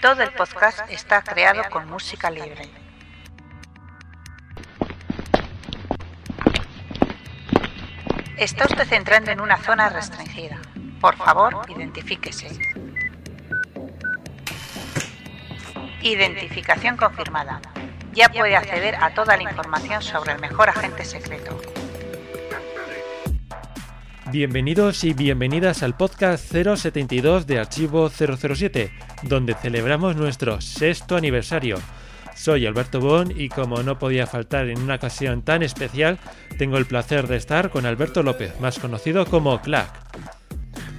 Todo el podcast está creado con música libre. Está usted entrando en una zona restringida. Por favor, identifíquese. Identificación confirmada. Ya puede acceder a toda la información sobre el mejor agente secreto. Bienvenidos y bienvenidas al podcast 072 de Archivo 007, donde celebramos nuestro sexto aniversario. Soy Alberto Bon y como no podía faltar en una ocasión tan especial, tengo el placer de estar con Alberto López, más conocido como Clack.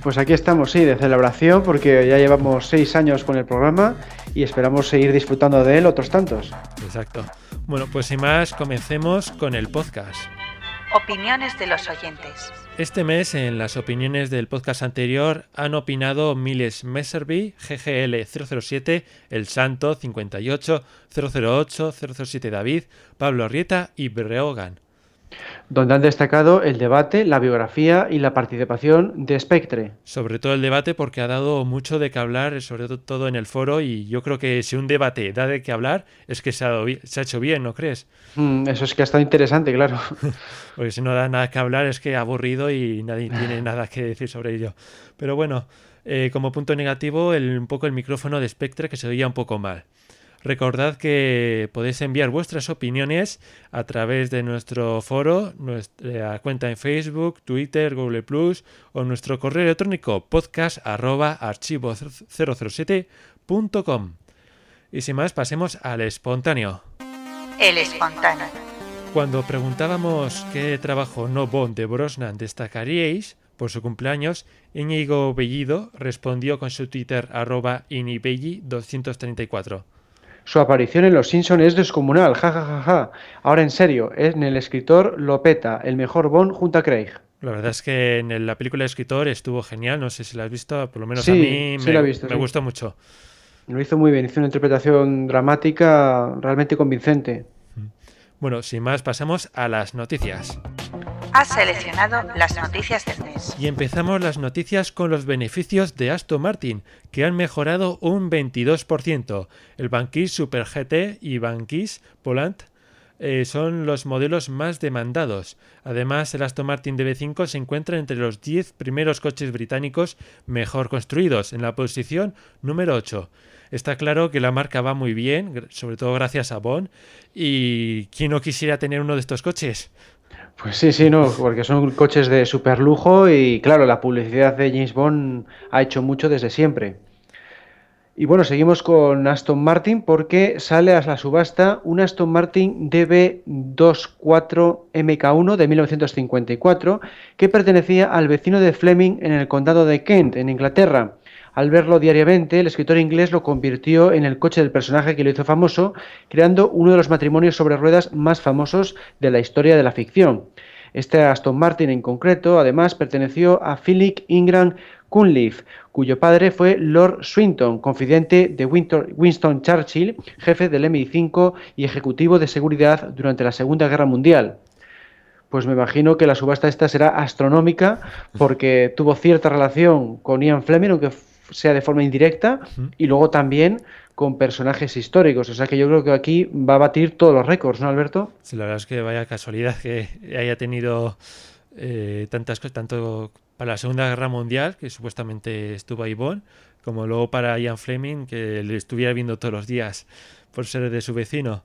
Pues aquí estamos, sí, de celebración, porque ya llevamos seis años con el programa y esperamos seguir disfrutando de él otros tantos. Exacto. Bueno, pues sin más, comencemos con el podcast. Opiniones de los oyentes. Este mes, en las opiniones del podcast anterior, han opinado Miles Messerby, GGL 007, El Santo 58, 008, 007 David, Pablo Rieta y Breogan donde han destacado el debate, la biografía y la participación de Spectre. Sobre todo el debate porque ha dado mucho de qué hablar, sobre todo en el foro, y yo creo que si un debate da de qué hablar, es que se ha, se ha hecho bien, ¿no crees? Mm, eso es que ha estado interesante, claro. porque si no da nada que hablar es que aburrido y nadie tiene nada que decir sobre ello. Pero bueno, eh, como punto negativo, el, un poco el micrófono de Spectre que se oía un poco mal. Recordad que podéis enviar vuestras opiniones a través de nuestro foro, nuestra cuenta en Facebook, Twitter, Google Plus o nuestro correo electrónico podcast@archivo007.com. Y sin más, pasemos al espontáneo. El espontáneo. Cuando preguntábamos qué trabajo no Bond de Brosnan destacaríais por su cumpleaños, Íñigo Bellido respondió con su Twitter arroba inibelli234. Su aparición en Los Simpson es descomunal, jajajaja. Ja, ja, ja. Ahora en serio, en el escritor Lopeta, el mejor Bond junto a Craig. La verdad es que en la película de escritor estuvo genial, no sé si la has visto, por lo menos a mí sí me, visto, me sí. gustó mucho. Lo hizo muy bien, hizo una interpretación dramática realmente convincente. Bueno, sin más, pasamos a las noticias. Has seleccionado las noticias del mes. Y empezamos las noticias con los beneficios de Aston Martin, que han mejorado un 22%. El Banquis Super GT y Banquis Volant eh, son los modelos más demandados. Además, el Aston Martin DB5 se encuentra entre los 10 primeros coches británicos mejor construidos, en la posición número 8. Está claro que la marca va muy bien, sobre todo gracias a Bond. ¿Y quién no quisiera tener uno de estos coches? Pues sí, sí, no, porque son coches de super lujo y claro, la publicidad de James Bond ha hecho mucho desde siempre. Y bueno, seguimos con Aston Martin porque sale a la subasta un Aston Martin DB24 MK1 de 1954 que pertenecía al vecino de Fleming en el condado de Kent, en Inglaterra. Al verlo diariamente, el escritor inglés lo convirtió en el coche del personaje que lo hizo famoso, creando uno de los matrimonios sobre ruedas más famosos de la historia de la ficción. Este Aston Martin en concreto, además, perteneció a Philip Ingram Cunliffe, cuyo padre fue Lord Swinton, confidente de Winston Churchill, jefe del MI5 y ejecutivo de seguridad durante la Segunda Guerra Mundial. Pues me imagino que la subasta esta será astronómica porque tuvo cierta relación con Ian Fleming, aunque sea de forma indirecta, y luego también con personajes históricos. O sea que yo creo que aquí va a batir todos los récords, ¿no, Alberto? Sí, la verdad es que vaya casualidad que haya tenido eh, tantas cosas, tanto para la Segunda Guerra Mundial, que supuestamente estuvo ahí Bond, como luego para Ian Fleming, que le estuviera viendo todos los días por ser de su vecino.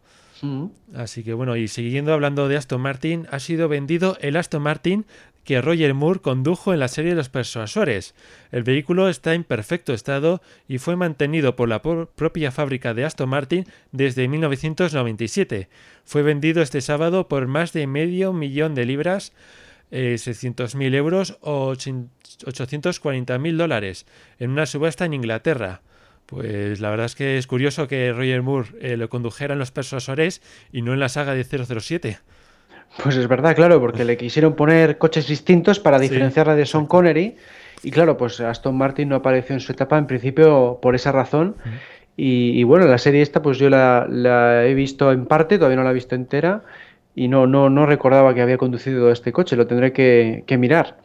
Así que bueno, y siguiendo hablando de Aston Martin, ha sido vendido el Aston Martin que Roger Moore condujo en la serie Los Persuasores. El vehículo está en perfecto estado y fue mantenido por la propia fábrica de Aston Martin desde 1997. Fue vendido este sábado por más de medio millón de libras, eh, 600.000 euros o 840.000 dólares en una subasta en Inglaterra. Pues la verdad es que es curioso que Roger Moore eh, lo condujera en Los Persuasores y no en la saga de 007. Pues es verdad, claro, porque le quisieron poner coches distintos para diferenciarla de Sean Connery. Y claro, pues Aston Martin no apareció en su etapa, en principio, por esa razón. y, y, bueno, la serie esta, pues yo la, la, he visto en parte, todavía no la he visto entera. Y no, no, no recordaba que había conducido este coche, lo tendré que, que mirar.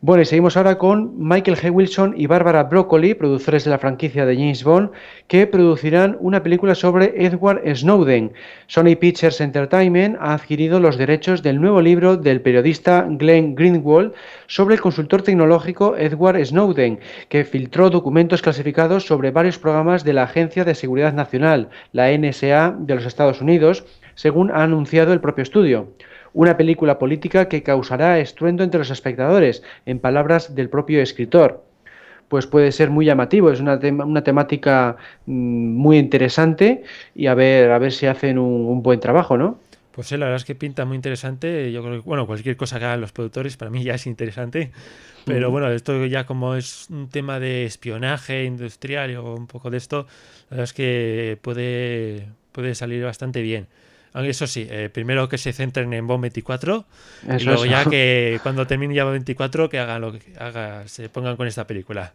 Bueno, y seguimos ahora con Michael G. Wilson y Barbara Broccoli, productores de la franquicia de James Bond, que producirán una película sobre Edward Snowden. Sony Pictures Entertainment ha adquirido los derechos del nuevo libro del periodista Glenn Greenwald sobre el consultor tecnológico Edward Snowden, que filtró documentos clasificados sobre varios programas de la Agencia de Seguridad Nacional, la NSA de los Estados Unidos, según ha anunciado el propio estudio una película política que causará estruendo entre los espectadores, en palabras del propio escritor. Pues puede ser muy llamativo, es una, una temática mm, muy interesante y a ver, a ver si hacen un, buen trabajo, ¿no? Pues sí, la verdad es que pinta muy interesante. Yo creo que, bueno, cualquier cosa que hagan los productores para mí ya es interesante. Pero bueno, esto ya como es un tema de espionaje industrial o un poco de esto, la verdad es que puede, puede salir bastante bien. Eso sí, eh, primero que se centren en Bomb 24 y luego ya que cuando termine ya Bomb 24 que hagan lo que haga, se pongan con esta película.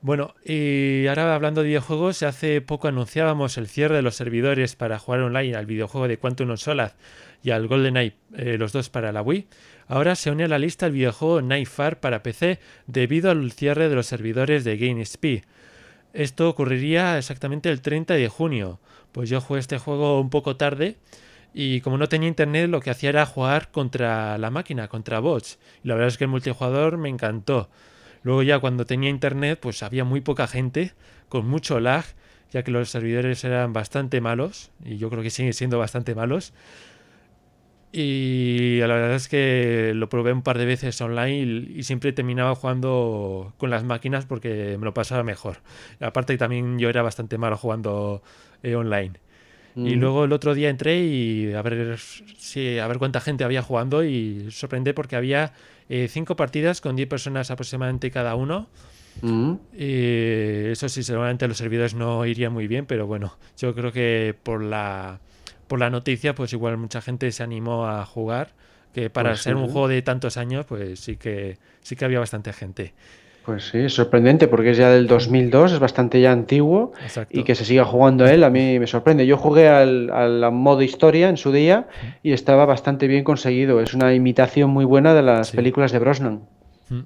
Bueno, y ahora hablando de videojuegos, hace poco anunciábamos el cierre de los servidores para jugar online al videojuego de Quantum of Solace y al GoldenEye, eh, los dos para la Wii. Ahora se une a la lista el videojuego Nightfare para PC debido al cierre de los servidores de GameSpy. Esto ocurriría exactamente el 30 de junio. Pues yo jugué este juego un poco tarde y como no tenía internet lo que hacía era jugar contra la máquina, contra bots. Y la verdad es que el multijugador me encantó. Luego ya cuando tenía internet pues había muy poca gente, con mucho lag, ya que los servidores eran bastante malos y yo creo que siguen siendo bastante malos. Y la verdad es que lo probé un par de veces online y, siempre terminaba jugando con las máquinas porque me lo pasaba mejor. Aparte también yo era bastante malo jugando eh, online. Y mm. luego el otro día entré y a ver, si, a ver cuánta gente había jugando y sorprendí porque había eh, cinco partidas con 10 personas aproximadamente cada uno. Mm. Y eso sí, seguramente los servidores no iría muy bien, pero bueno, yo creo que por la por la noticia, pues igual mucha gente se animó a jugar, que para pues ser un juego de tantos años, pues sí que sí que había bastante gente. Pues sí, es sorprendente porque es ya del 2002, es bastante ya antiguo y que se siga jugando él a mí me sorprende. Yo jugué al, al, modo historia en su día y estaba bastante bien conseguido. Es una imitación muy buena de las películas de Brosnan.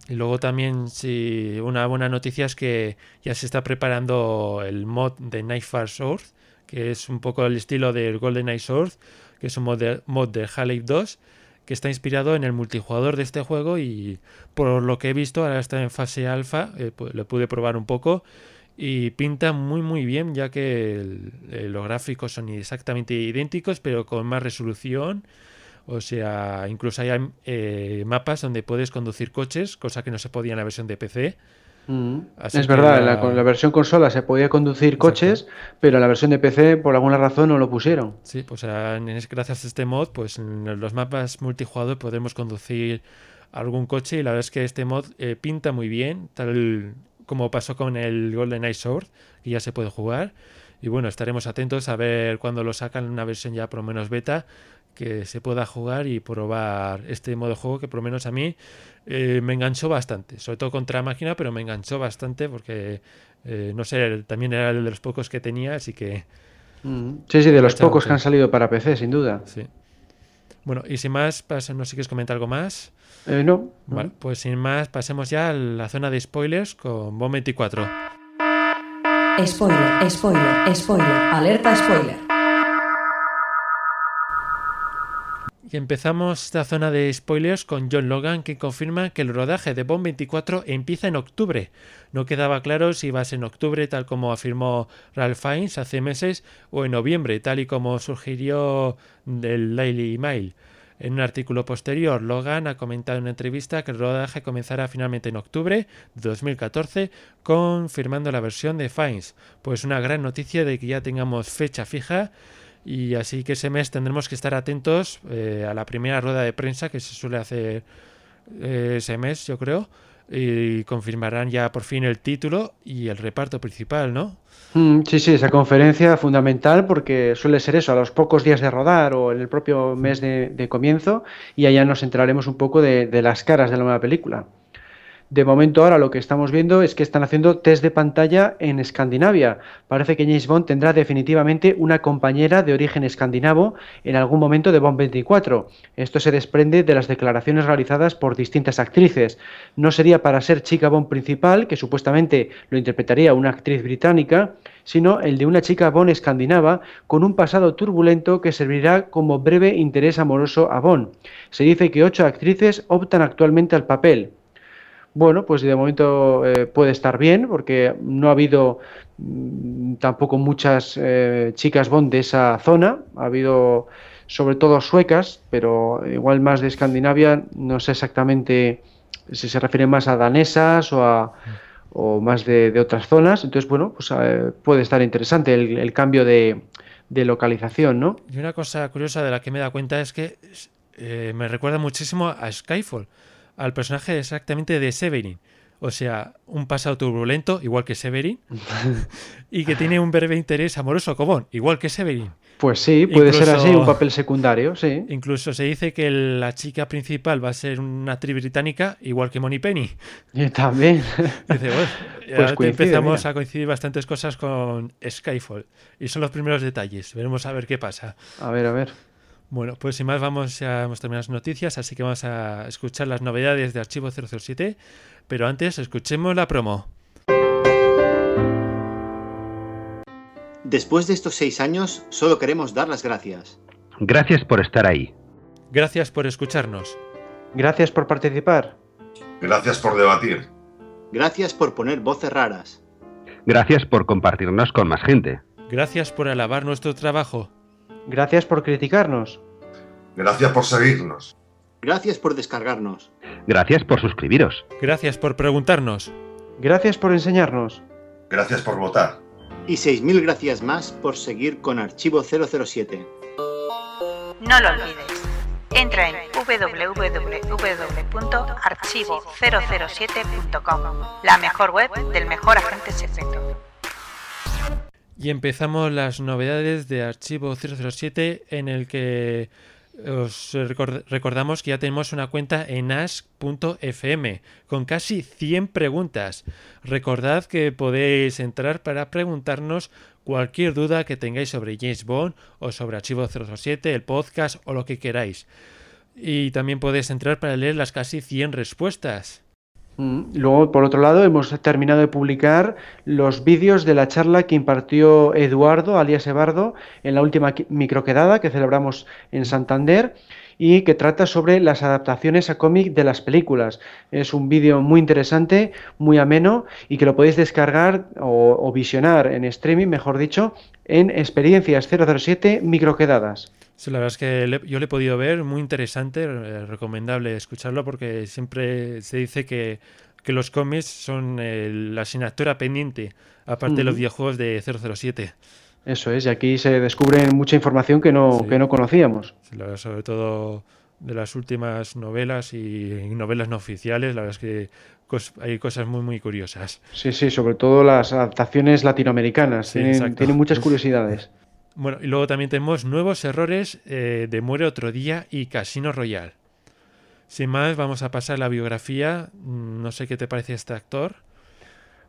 Y luego también, sí, una buena noticia es que ya se está preparando el mod de Nightfall Sword, que es un poco el estilo del Golden Eye Sword, que es un mod de, mod Half-Life 2, que está inspirado en el multijugador de este juego y por lo que he visto, ahora está en fase alfa, eh, lo pude probar un poco y pinta muy muy bien ya que los gráficos son exactamente idénticos pero con más resolución. O sea, incluso hay eh, mapas donde puedes conducir coches, cosa que no se podía en la versión de PC. Mm. es verdad, en la, versión consola se podía conducir coches, pero en la versión de PC por alguna razón no lo pusieron. Sí, pues gracias a este mod, pues en los mapas multijugador podemos conducir algún coche y la verdad es que este mod eh, pinta muy bien, tal como pasó con el Golden Eye Sword, que ya se puede jugar. Y bueno, estaremos atentos a ver cuando lo sacan en una versión ya por lo menos beta, que se pueda jugar y probar este modo de juego que por lo menos a mí eh, me enganchó bastante, sobre todo contra máquina, pero me enganchó bastante porque, eh, no sé, también era el de los pocos que tenía, así que... Mm. Sí, sí, de los pocos que han salido para PC, sin duda. Sí. Bueno, y sin más, no sé si quieres comentar algo más. Eh, no. Vale, pues sin más, pasemos ya a la zona de spoilers con Bomb 24. Spoiler, spoiler, spoiler, alerta spoiler. Y empezamos esta zona de spoilers con John Logan que confirma que el rodaje de Bond 24 empieza en octubre. No quedaba claro si iba a ser en octubre tal como afirmó Ralph Fiennes hace meses o en noviembre tal y como sugirió del Daily Mail. En un artículo posterior, Logan ha comentado en una entrevista que el rodaje comenzará finalmente en octubre de 2014, confirmando la versión de Fiennes. Pues una gran noticia de que ya tengamos fecha fija y así que ese mes tendremos que estar atentos eh, a la primera rueda de prensa que se suele hacer eh, ese mes, yo creo. Y confirmarán ya por fin el título y el reparto principal, ¿no? Mm, sí, sí, esa conferencia fundamental porque suele ser eso, a los pocos días de rodar o en el propio mes de, comienzo y allá nos enteraremos un poco de, de las caras de la nueva película. De momento ahora lo que estamos viendo es que están haciendo test de pantalla en Escandinavia. Parece que James Bond tendrá definitivamente una compañera de origen escandinavo en algún momento de Bond 24. Esto se desprende de las declaraciones realizadas por distintas actrices. No sería para ser chica Bond principal, que supuestamente lo interpretaría una actriz británica, sino el de una chica Bond escandinava con un pasado turbulento que servirá como breve interés amoroso a Bond. Se dice que ocho actrices optan actualmente al papel. Bueno, pues de momento eh, puede estar bien, porque no ha habido mm, tampoco muchas eh, chicas Bond de esa zona. Ha habido sobre todo suecas, pero igual más de Escandinavia. No sé exactamente si se refiere más a danesas o, a, o más de, otras zonas. Entonces, bueno, pues eh, puede estar interesante el, cambio de, de, localización, ¿no? Y una cosa curiosa de la que me he dado cuenta es que me recuerda muchísimo a Skyfall al personaje exactamente de Severin. O sea, un pasado turbulento, igual que Severin, y que tiene un breve interés amoroso común, igual que Severin. Pues sí, puede ser así, un papel secundario, sí. Incluso se dice que la chica principal va a ser una actriz británica, igual que Moni Penny. Y también. Dice, pues empezamos a coincidir bastantes cosas con Skyfall. Y son los primeros detalles. Veremos a ver qué pasa. A ver, a ver. Bueno, pues sin más vamos a terminar las noticias, así que vamos a escuchar las novedades de Archivo 007, pero antes escuchemos la promo. Después de estos seis años, solo queremos dar las gracias. Gracias por estar ahí. Gracias por escucharnos. Gracias por participar. Gracias por debatir. Gracias por poner voces raras. Gracias por compartirnos con más gente. Gracias por alabar nuestro trabajo. Gracias por criticarnos. Gracias por seguirnos. Gracias por descargarnos. Gracias por suscribiros. Gracias por preguntarnos. Gracias por enseñarnos. Gracias por votar. Y 6.000 gracias más por seguir con Archivo 007. No lo olvides. Entra en www.archivo007.com, la mejor web del mejor agente secreto. Y empezamos las novedades de Archivo 007 en el que os recordamos que ya tenemos una cuenta en ask.fm con casi 100 preguntas. Recordad que podéis entrar para preguntarnos cualquier duda que tengáis sobre James Bond o sobre Archivo 007, el podcast o lo que queráis. Y también podéis entrar para leer las casi 100 respuestas. Mm, luego, por otro lado, hemos terminado de publicar los vídeos de la charla que impartió Eduardo, alias Ebardo, en la última microquedada que celebramos en Santander y que trata sobre las adaptaciones a cómic de las películas. Es un vídeo muy interesante, muy ameno y que lo podéis descargar o, visionar en streaming, mejor dicho, en Experiencias 007 Microquedadas. Sí, la verdad es que yo le he podido ver, muy interesante, eh, recomendable escucharlo porque siempre se dice que, los cómics son la asignatura pendiente, aparte de los videojuegos de 007. Eso es, y aquí se descubre mucha información que no, que no conocíamos. sobre todo de las últimas novelas y novelas no oficiales, la verdad es que hay cosas muy, muy curiosas. Sí, sí, sobre todo las adaptaciones latinoamericanas, tienen, tienen, muchas curiosidades. Bueno, y luego también tenemos nuevos errores eh, de Muere otro día y Casino Royal. Sin más, vamos a pasar la biografía. Mm, no sé qué te parece este actor.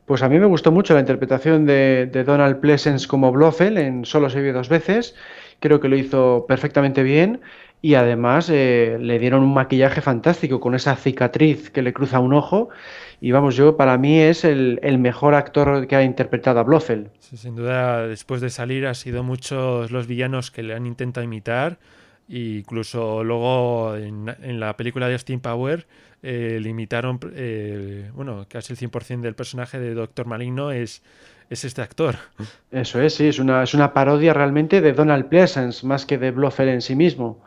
Pues a mí me gustó mucho la interpretación de, Donald Pleasence como Blofeld en Solo se vio dos veces. Creo que lo hizo perfectamente bien y además eh, le dieron un maquillaje fantástico con esa cicatriz que le cruza un ojo. Y vamos, yo para mí es el, mejor actor que ha interpretado a Blofeld. sin duda, después de salir, ha sido muchos los villanos que le han intentado imitar. E incluso luego en, la película de Austin Power eh, limitaron, eh, bueno, casi el 100% del personaje de Doctor Maligno es, es este actor. Eso es, sí, es una, es una parodia realmente de Donald Pleasence, más que de Blofeld en sí mismo.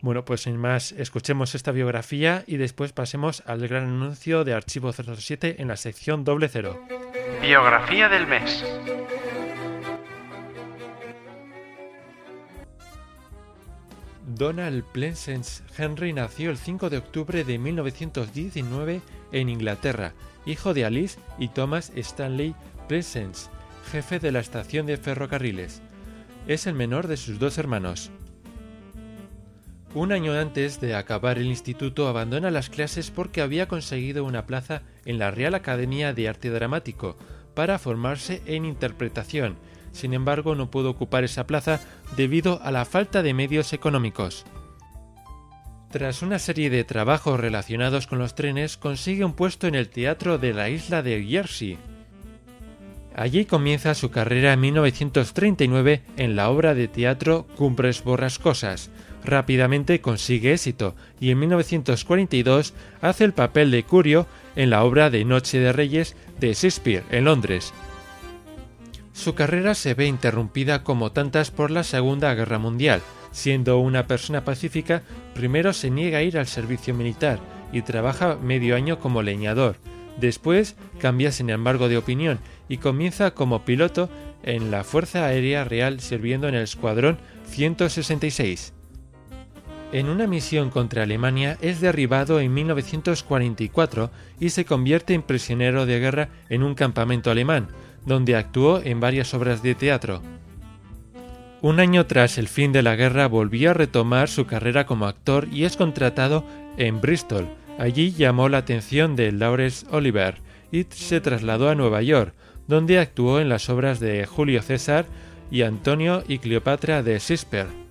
Bueno, pues sin más, escuchemos esta biografía y después pasemos al gran anuncio de Archivo 007 en la sección doble cero. Biografía del mes. Donald Pleasence Henry nació el 5 de octubre de 1919 en Inglaterra, hijo de Alice y Thomas Stanley Pleasence, jefe de la estación de ferrocarriles. Es el menor de sus dos hermanos. Un año antes de acabar el instituto abandona las clases porque había conseguido una plaza en la Real Academia de Arte Dramático para formarse en interpretación. Sin embargo, no pudo ocupar esa plaza debido a la falta de medios económicos. Tras una serie de trabajos relacionados con los trenes, consigue un puesto en el teatro de la isla de Jersey. Allí comienza su carrera en 1939 en la obra de teatro Cumbres Borrascosas. Rápidamente consigue éxito y en 1942 hace el papel de Curio en la obra de Noche de Reyes de Shakespeare en Londres. Su carrera se ve interrumpida como tantas por la Segunda Guerra Mundial. Siendo una persona pacífica, primero se niega a ir al servicio militar y trabaja medio año como leñador. Después cambia sin embargo de opinión y comienza como piloto en la Fuerza Aérea Real sirviendo en el Escuadrón 166. En una misión contra Alemania es derribado en 1944 y se convierte en prisionero de guerra en un campamento alemán, donde actuó en varias obras de teatro. Un año tras el fin de la guerra volvió a retomar su carrera como actor y es contratado en Bristol. Allí llamó la atención de Laurence Oliver y se trasladó a Nueva York, donde actuó en las obras de Julio César y Antonio y Cleopatra de Shakespeare.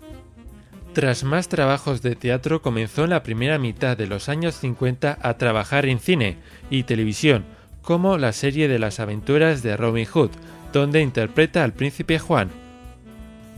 Tras más trabajos de teatro comenzó en la primera mitad de los años 50 a trabajar en cine y televisión, como la serie de las aventuras de Robin Hood, donde interpreta al príncipe Juan.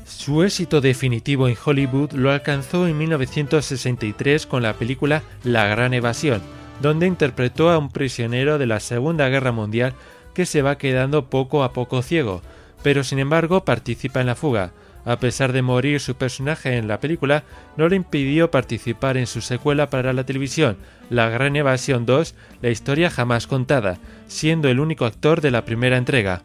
Su éxito definitivo en Hollywood lo alcanzó en 1963 con la película La Gran Evasión, donde interpretó a un prisionero de la Segunda Guerra Mundial que se va quedando poco a poco ciego, pero sin embargo participa en la fuga. A pesar de morir su personaje en la película, no le impidió participar en su secuela para la televisión, La Gran Evasión 2, la historia jamás contada, siendo el único actor de la primera entrega.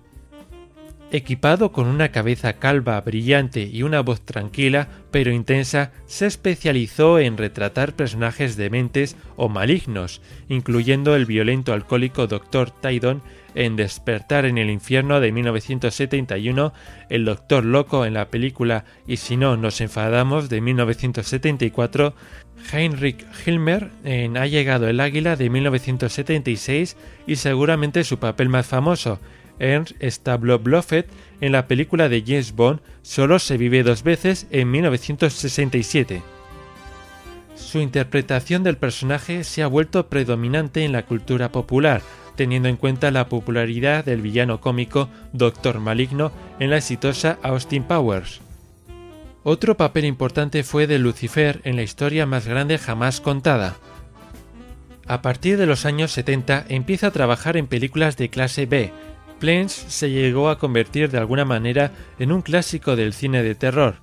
Equipado con una cabeza calva brillante y una voz tranquila pero intensa, se especializó en retratar personajes dementes o malignos, incluyendo el violento alcohólico Dr. Tydon en Despertar en el infierno de 1971, el Doctor Loco en la película Y si no nos enfadamos de 1974, Heinrich Hilmer en Ha llegado el águila de 1976 y seguramente su papel más famoso, Ernst Stablo Bluffet en la película de James Bond Solo se vive dos veces en 1967. Su interpretación del personaje se ha vuelto predominante en la cultura popular, teniendo en cuenta la popularidad del villano cómico Doctor Maligno en la exitosa Austin Powers. Otro papel importante fue de Lucifer en la historia más grande jamás contada. A partir de los años 70 empieza a trabajar en películas de clase B. Planes se llegó a convertir de alguna manera en un clásico del cine de terror.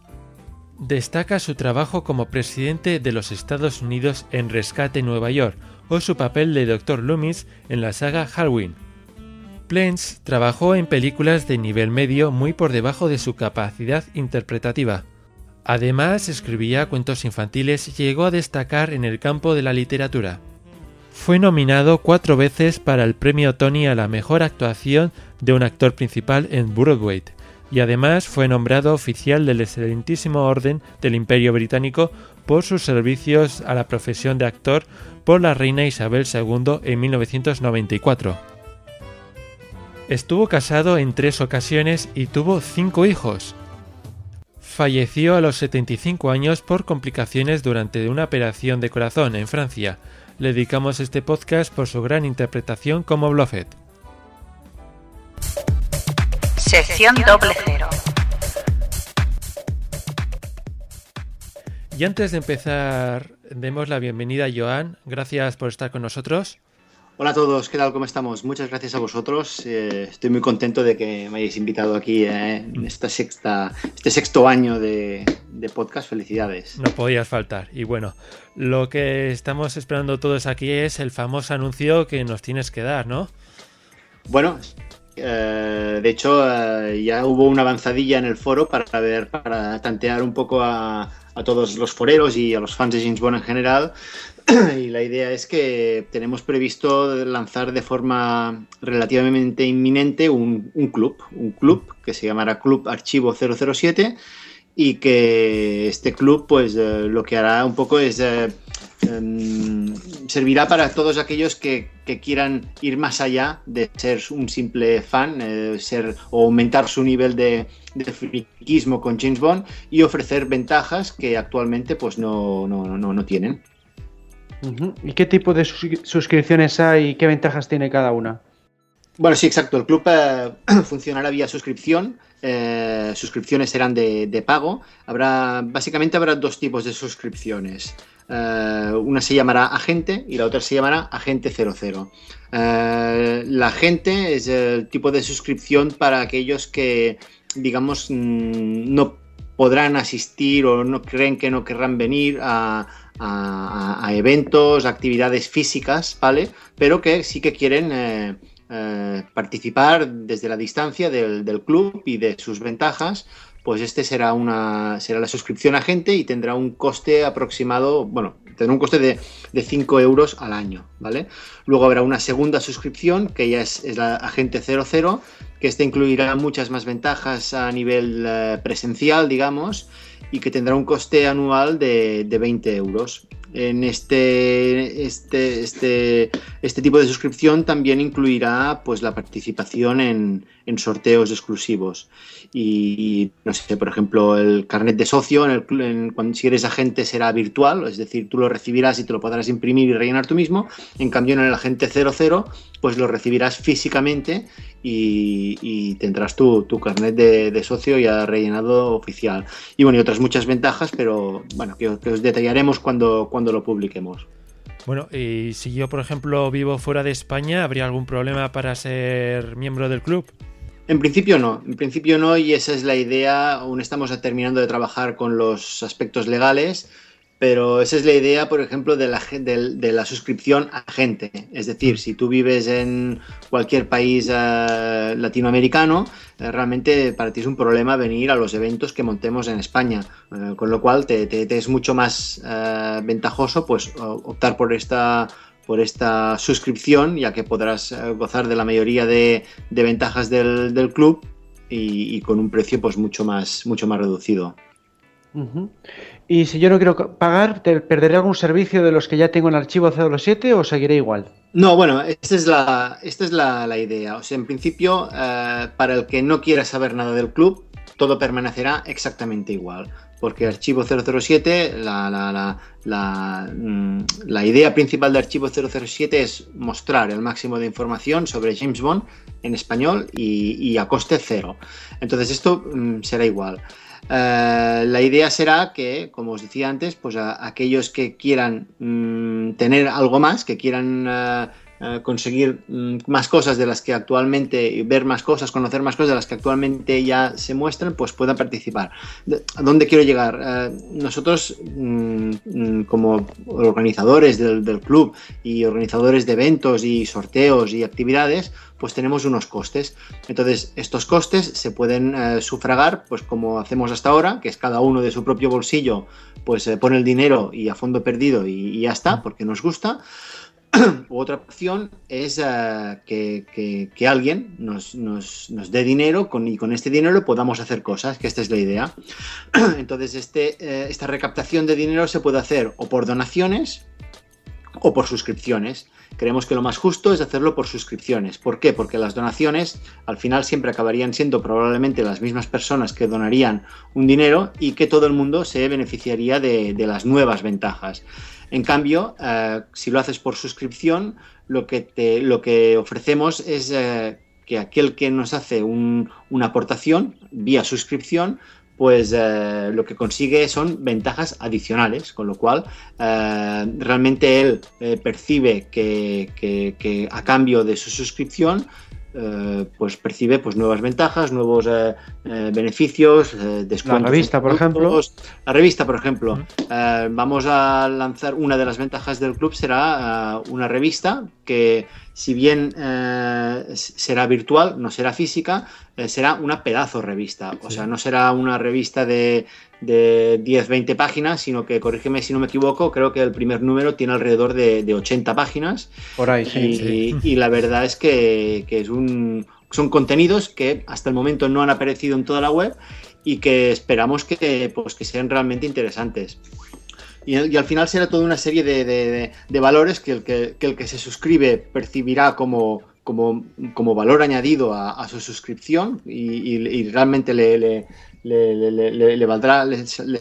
Destaca su trabajo como presidente de los Estados Unidos en Rescate Nueva York, o su papel de Dr. Loomis en la saga Halloween. Plains trabajó en películas de nivel medio muy por debajo de su capacidad interpretativa. Además, escribía cuentos infantiles y llegó a destacar en el campo de la literatura. Fue nominado cuatro veces para el premio Tony a la mejor actuación de un actor principal en Broadway, y además fue nombrado oficial del excelentísimo orden del Imperio Británico por sus servicios a la profesión de actor por la reina Isabel II en 1994. Estuvo casado en tres ocasiones y tuvo cinco hijos. Falleció a los 75 años por complicaciones durante una operación de corazón en Francia. Le dedicamos este podcast por su gran interpretación como Bluffet. Sección doble cero. Y antes de empezar, demos la bienvenida a Joan. Gracias por estar con nosotros. Hola a todos, ¿qué tal? ¿Cómo estamos? Muchas gracias a vosotros. Eh, estoy muy contento de que me hayáis invitado aquí eh, en esta sexta, este sexto año de, de, podcast. Felicidades. No podías faltar. Y bueno, lo que estamos esperando todos aquí es el famoso anuncio que nos tienes que dar, ¿no? Bueno, eh, de hecho, eh, ya hubo una avanzadilla en el foro para ver, para tantear un poco a, a todos los foreros y a los fans de James en general. Y la idea es que tenemos previsto lanzar de forma relativamente inminente un, club, un club que se llamará Club Archivo 007 y que este club pues eh, lo que hará un poco es servirá para todos aquellos que, que quieran ir más allá de ser un simple fan, eh, ser o aumentar su nivel de, de friquismo con James Bond y ofrecer ventajas que actualmente pues no, no, no, no tienen. ¿Y qué tipo de sus- suscripciones hay y qué ventajas tiene cada una? Bueno, sí, exacto. El club eh, funcionará vía suscripción. eh, suscripciones serán de, de pago. Habrá, básicamente habrá dos tipos de suscripciones. Eh, una se llamará agente y la otra se llamará agente 00. Eh, la agente es el tipo de suscripción para aquellos que, digamos, mm, no podrán asistir o no creen que no querrán venir a, a- a- eventos, actividades físicas, ¿vale? Pero que sí que quieren eh, participar desde la distancia del club y de sus ventajas, pues este será una será la suscripción agente y tendrá un coste aproximado, bueno, tendrá un coste de, de 5 euros al año, ¿vale? Luego habrá una segunda suscripción que ya es, es la agente 00, que este incluirá muchas más ventajas a nivel eh, presencial, digamos, y que tendrá un coste anual de, de 20 euros. En este, este, este, este tipo de suscripción también incluirá pues, la participación en, en sorteos exclusivos. Y, no sé, por ejemplo, el carnet de socio, en el, cuando, si eres agente, será virtual, es decir, tú lo recibirás y te lo podrás imprimir y rellenar tú mismo. En cambio, en el agente 00, pues lo recibirás físicamente y, y tendrás tu, tu carnet de, de socio ya rellenado oficial. Y bueno, y otras muchas ventajas, pero bueno, que, os detallaremos cuando lo publiquemos. Bueno, y si yo, por ejemplo, vivo fuera de España, ¿habría algún problema para ser miembro del club? En principio no, en principio no, y esa es la idea. Aún estamos terminando de trabajar con los aspectos legales, pero esa es la idea, por ejemplo, de la, del- de, la suscripción agente. Es decir, si tú vives en cualquier país eh, latinoamericano, eh, realmente para ti es un problema venir a los eventos que montemos en España, eh, con lo cual te, es mucho más eh, ventajoso pues optar por esta por esta suscripción, ya que podrás gozar de la mayoría de, de ventajas del, del club y, con un precio pues mucho más, mucho más reducido. Y si yo no quiero pagar, ¿te ¿perderé algún servicio de los que ya tengo en archivo 07 o seguiré igual? No, bueno, esta es la, esta es la, idea. O sea, en principio, eh, para el que no quiera saber nada del club, todo permanecerá exactamente igual. Porque Archivo 007, la, la, la, mm, idea principal de Archivo 007 es mostrar el máximo de información sobre James Bond en español y, y a coste cero. Entonces esto mm, será igual. Eh, la idea será que, como os decía antes, pues aquellos que quieran mm, tener algo más, que quieran eh, eh, conseguir mm, más cosas de las que actualmente, ver más cosas, conocer más cosas de las que actualmente ya se muestran, pues puedan participar. ¿A dónde quiero llegar? Eh, nosotros, mm, mm, como organizadores del, del club y organizadores de eventos y sorteos y actividades, pues tenemos unos costes. Entonces, estos costes se pueden eh, sufragar, pues como hacemos hasta ahora, que es cada uno de su propio bolsillo, pues eh, pone el dinero y a fondo perdido y, y ya está, porque nos gusta. Otra opción es eh, que, alguien nos, dé dinero y con este dinero podamos hacer cosas, que esta es la idea. Entonces, este, eh, esta recaptación de dinero se puede hacer o por donaciones o por suscripciones. Creemos que lo más justo es hacerlo por suscripciones. ¿Por qué? Porque las donaciones al final siempre acabarían siendo probablemente las mismas personas que donarían un dinero y que todo el mundo se beneficiaría de las nuevas ventajas. En cambio, eh, si lo haces por suscripción, lo que, te- lo que ofrecemos es eh, que aquel que nos hace un- una aportación vía suscripción, pues eh, lo que consigue son ventajas adicionales, con lo cual realmente él percibe que a cambio de su suscripción eh, pues percibe pues nuevas ventajas, nuevos eh, eh, beneficios, descuentos. en revista, por ejemplo. La revista, por ejemplo. Vamos a lanzar una de las ventajas del club será una revista que si bien será virtual, no será física, será una pedazo revista. O sea, no será una revista de, de 10, 20 páginas, sino que, corrígeme si no me equivoco, creo que el primer número tiene alrededor de, de 80 páginas. Por ahí, Y, sí. sí. y la verdad es que, que es un, son contenidos que hasta el momento no han aparecido en toda la web y que esperamos que, pues, que sean realmente interesantes. Y, y al final será toda una serie de, de- de valores que el que, que el que se suscribe percibirá como, como, como valor añadido a, a su suscripción y, y- y realmente le, le- le- le- le- le- valdrá,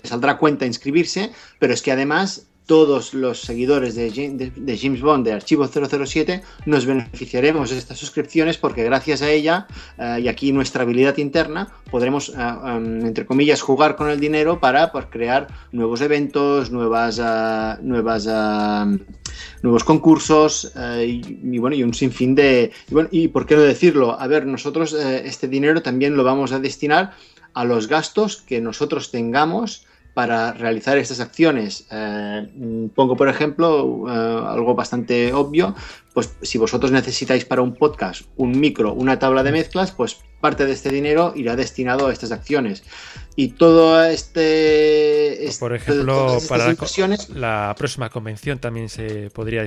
saldrá cuenta inscribirse, pero es que además todos los seguidores de, Jam- de- de James Bond de Archivo 007 nos beneficiaremos de estas suscripciones porque gracias a ella eh, y aquí nuestra habilidad interna podremos, eh, em, entre comillas, jugar con el dinero para pues, crear nuevos eventos, nuevas, ah, nuevas ah, nuevos concursos eh, y, y bueno y un sinfín de y, bueno, y por qué no decirlo a ver nosotros este dinero también lo vamos a destinar a los gastos que nosotros tengamos para realizar estas acciones. Eh, pongo, por ejemplo, eh, algo bastante obvio, pues si vosotros necesitáis para un podcast un micro, una tabla de mezclas, pues parte de este dinero irá destinado a estas acciones. Y todo este... O, por este- ejemplo, para la, la próxima convención también se podría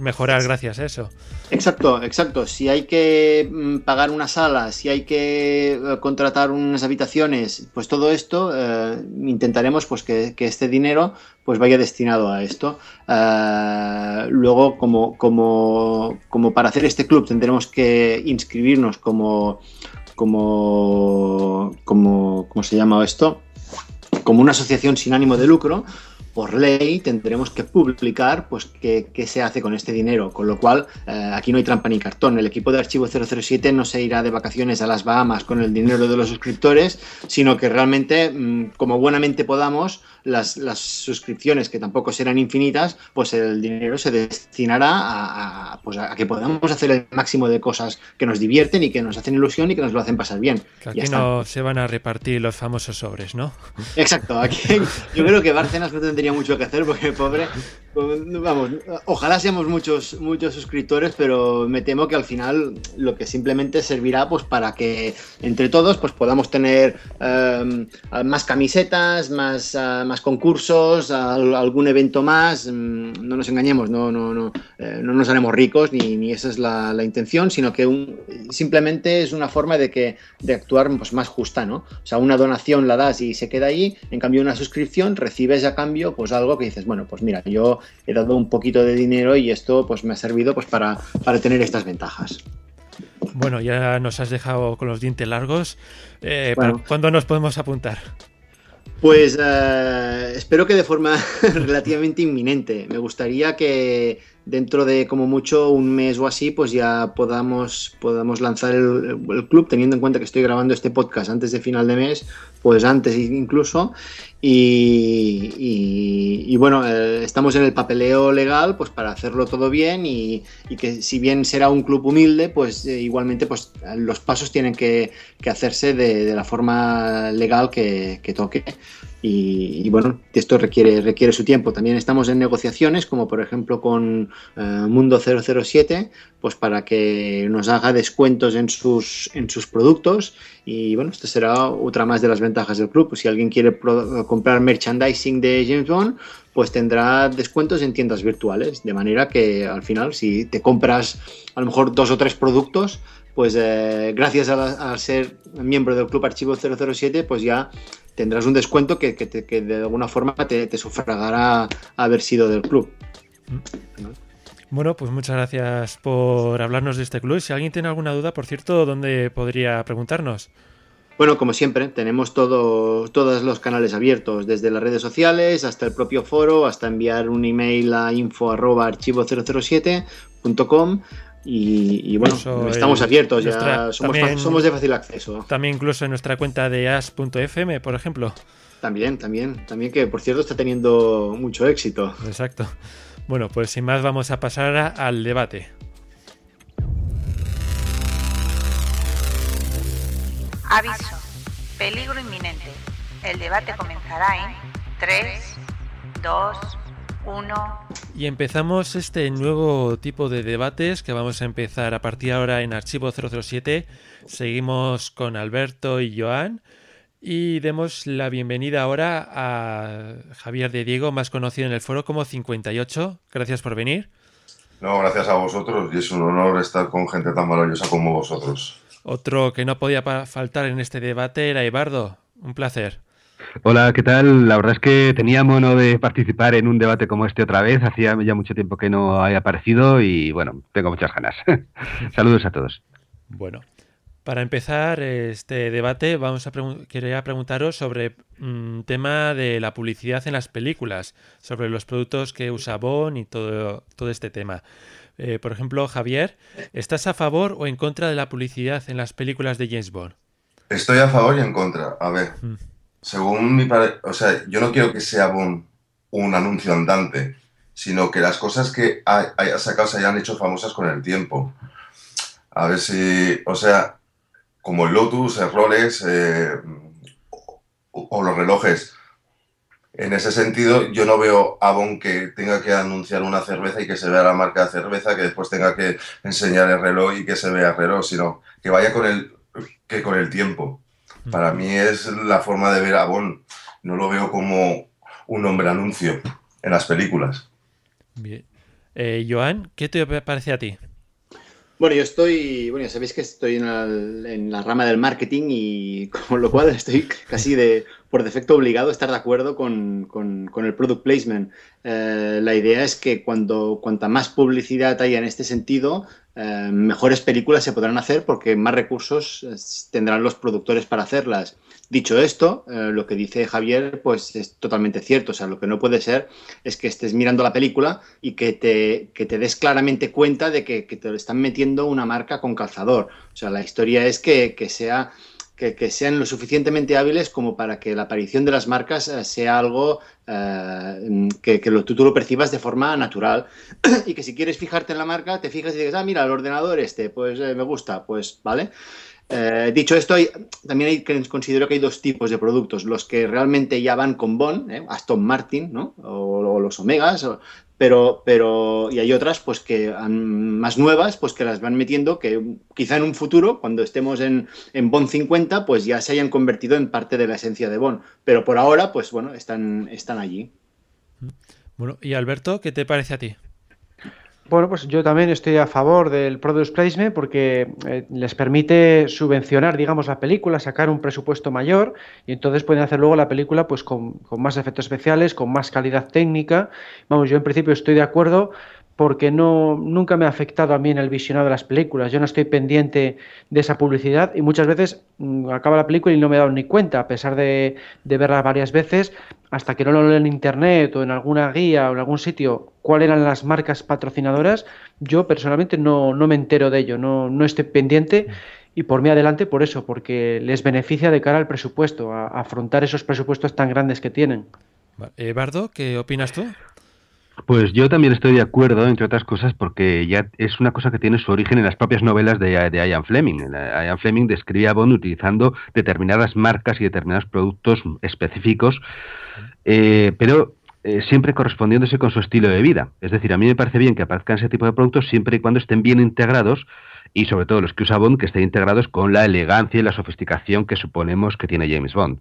mejorar gracias a eso. Exacto, exacto. Si hay que mm, pagar una sala, si hay que eh, contratar unas habitaciones, pues todo esto eh, intentaremos pues que, que este dinero pues vaya destinado a esto. Eh, luego, como, como, como para hacer este club tendremos que inscribirnos como como como ¿cómo se llama esto? Como una asociación sin ánimo de lucro por ley tendremos que publicar pues qué, qué se hace con este dinero, con lo cual eh, aquí no hay trampa ni cartón. El equipo de Archivo 007 no se irá de vacaciones a las Bahamas con el dinero de los suscriptores, sino que realmente, mm, como buenamente podamos, las, las suscripciones, que tampoco serán infinitas, pues el dinero se destinará a, a, pues a que podamos hacer el máximo de cosas que nos divierten y que nos hacen ilusión y que nos lo hacen pasar bien. Que aquí no se van a repartir los famosos sobres, ¿no? Exacto, aquí yo creo que Bárcenas no tendría mucho que hacer porque pobre, vamos, ojalá seamos muchos muchos suscriptores, pero me temo que al final lo que simplemente servirá pues para que entre todos pues podamos tener eh, más camisetas, más, ah, más concursos, al- algún evento más. Mm, No nos engañemos, no, no, no, eh, no nos haremos ricos ni, ni esa es la, la intención, sino que un- simplemente es una forma de que de actuar pues, más justa, ¿no? O sea, una donación la das y se queda ahí, en cambio una suscripción recibes a cambio pues algo que dices, bueno, pues mira, yo he dado un poquito de dinero y esto pues me ha servido pues para, para tener estas ventajas. Bueno, ya nos has dejado con los dientes largos. Eh, Bueno. ¿para ¿Cuándo nos podemos apuntar? Pues eh, espero que de forma relativamente inminente. Me gustaría que dentro de como mucho un mes o así, pues ya podamos, podamos lanzar el, club, teniendo en cuenta que estoy grabando este podcast antes de final de mes, pues antes incluso. Y, bueno, eh, estamos en el papeleo legal, pues para hacerlo todo bien y, que si bien será un club humilde, pues eh, igualmente pues los pasos tienen que, hacerse de, la forma legal que toque. Y, bueno, esto requiere, requiere su tiempo. También estamos en negociaciones, como por ejemplo con eh, Mundo 007, pues para que nos haga descuentos en sus, en sus productos. Y bueno, esto será otra más de las ventajas del club. Si alguien quiere comprar merchandising de James Bond, pues tendrá descuentos en tiendas virtuales. De manera que al final, si te compras a lo mejor dos o tres productos, pues eh, gracias a ser miembro del Club Archivo 007, pues ya tendrás un descuento que, que te- que de alguna forma te, te sufragará haber sido del club. Bueno, pues muchas gracias por hablarnos de este club. Si alguien tiene alguna duda, por cierto, ¿dónde podría preguntarnos? Bueno, como siempre, tenemos todo, todos los canales abiertos, desde las redes sociales hasta el propio foro, hasta enviar un email a info.archivo007.com y, y bueno, Eso estamos es abiertos, ya somos, también- somos de fácil acceso. También incluso en nuestra cuenta de as.fm, por ejemplo. También, también, también que por cierto está teniendo mucho éxito. Exacto. Bueno, pues sin más vamos a pasar a- al debate. Aviso. Peligro inminente. El debate comenzará en 3, 2, 1. Y empezamos este nuevo tipo de debates que vamos a empezar a partir de ahora en Archivo 007. Seguimos con Alberto y Joan. Y demos la bienvenida ahora a Javier de Diego, más conocido en el foro como 58. Gracias por venir. No, gracias a vosotros y es un honor estar con gente tan maravillosa como vosotros. Otro que no podía faltar en este debate era Ibardo. un placer. Hola, ¿qué tal? La verdad es que tenía mono de participar en un debate como este otra vez. Hacía ya mucho tiempo que no había aparecido y bueno, tengo muchas ganas. Saludos a todos. Bueno, para empezar este debate, vamos a quería preguntaros sobre un mm, tema de la publicidad en las películas, sobre los productos que usa Bond y todo, todo este tema. Eh, por ejemplo, Javier, ¿estás a favor o en contra de la publicidad en las películas de James Bond? Estoy a favor y en contra. A ver, mm. Según mi parecer, o sea, yo no quiero que sea Bond un anuncio andante, sino que las cosas que haya sacado se hayan hecho famosas con el tiempo. A ver si, o sea, como el Lotus, el Rolex eh, o los relojes en ese sentido, yo no veo a Bon que tenga que anunciar una cerveza y que se vea la marca de cerveza, que después tenga que enseñar el reloj y que se vea el reloj, sino que vaya con el, que con el tiempo. Para mí es la forma de ver a Bon. No lo veo como un hombre anuncio en las películas. Bien. Eh, Joan, ¿qué te parece a ti? Bueno, yo estoy, bueno, ya sabéis que estoy en la, rama del marketing y con lo cual estoy casi de por defecto obligado estar de acuerdo con, el product placement. Eh, la idea es que cuando cuanta más publicidad haya en este sentido, eh, mejores películas se podrán hacer porque más recursos eh, tendrán los productores para hacerlas. Dicho esto, lo que dice Javier, pues es totalmente cierto. O sea, lo que no puede ser es que estés mirando la película y que te, te des claramente cuenta de que, te están metiendo una marca con calzador. O sea, la historia es que, sea que, sean lo suficientemente hábiles como para que la aparición de las marcas eh, sea algo eh, que, lo, tú, lo percibas de forma natural y que si quieres fijarte en la marca, te fijas y dices, ah, mira, el ordenador este, pues me gusta, pues vale. Eh, dicho esto, también hay, considero que hay dos tipos de productos, los que realmente ya van con Bond, ¿eh? Aston Martin, ¿no? O, los Omegas, pero, pero, y hay otras pues que más nuevas, pues que las van metiendo, que quizá en un futuro, cuando estemos en, en Bond 50, pues ya se hayan convertido en parte de la esencia de Bond, pero por ahora, pues bueno, están, están allí. Bueno, y Alberto, ¿qué te parece a ti? Bueno, pues yo también estoy a favor del Product Placement porque eh, les permite subvencionar, digamos, la película, sacar un presupuesto mayor y entonces pueden hacer luego la película pues con, con más efectos especiales, con más calidad técnica. Vamos, yo en principio estoy de acuerdo, porque no, nunca me ha afectado a mí en el visionado de las películas. Yo no estoy pendiente de esa publicidad y muchas veces mm, acaba la película y no me he dado ni cuenta, a pesar de, de, verla varias veces, hasta que no lo leo en internet o en alguna guía o en algún sitio cuáles eran las marcas patrocinadoras, yo personalmente no, no me entero de ello, no, no estoy pendiente. Y por mí adelante por eso, porque les beneficia de cara al presupuesto, a, afrontar esos presupuestos tan grandes que tienen. Eh, Bardo, ¿qué opinas tú? Pues yo también estoy de acuerdo, entre otras cosas, porque ya es una cosa que tiene su origen en las propias novelas de, Ian Fleming. Ian Fleming describe a Bond utilizando determinadas marcas y determinados productos específicos, eh, pero eh, siempre correspondiéndose con su estilo de vida. Es decir, a mí me parece bien que aparezcan ese tipo de productos siempre y cuando estén bien integrados y sobre todo los que usa Bond que estén integrados con la elegancia y la sofisticación que suponemos que tiene James Bond.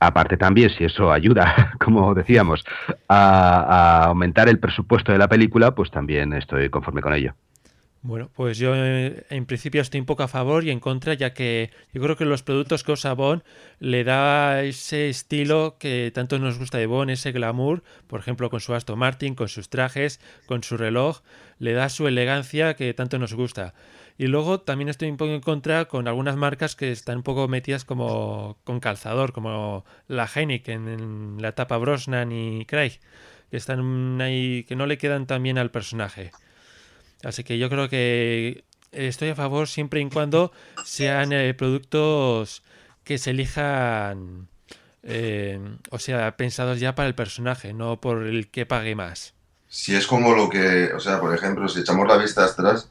Aparte también, si eso ayuda, como decíamos, a, aumentar el presupuesto de la película, pues también estoy conforme con ello. Bueno, pues yo eh, en principio estoy un poco a favor y en contra, ya que yo creo que los productos que usa Bond le da ese estilo que tanto nos gusta de Bond, ese glamour, por ejemplo con su Aston Martin, con sus trajes, con su reloj, le da su elegancia que tanto nos gusta. Y luego también estoy un poco en contra con algunas marcas que están un poco metidas como con calzador, como la Heineken en la etapa Brosnan y Craig, que están ahí, que no le quedan tan bien al personaje. Así que yo creo que estoy a favor siempre y cuando sean eh, productos que se elijan, eh, o sea, pensados ya para el personaje, no por el que pague más. Si es como lo que, o sea, por ejemplo, si echamos la vista atrás,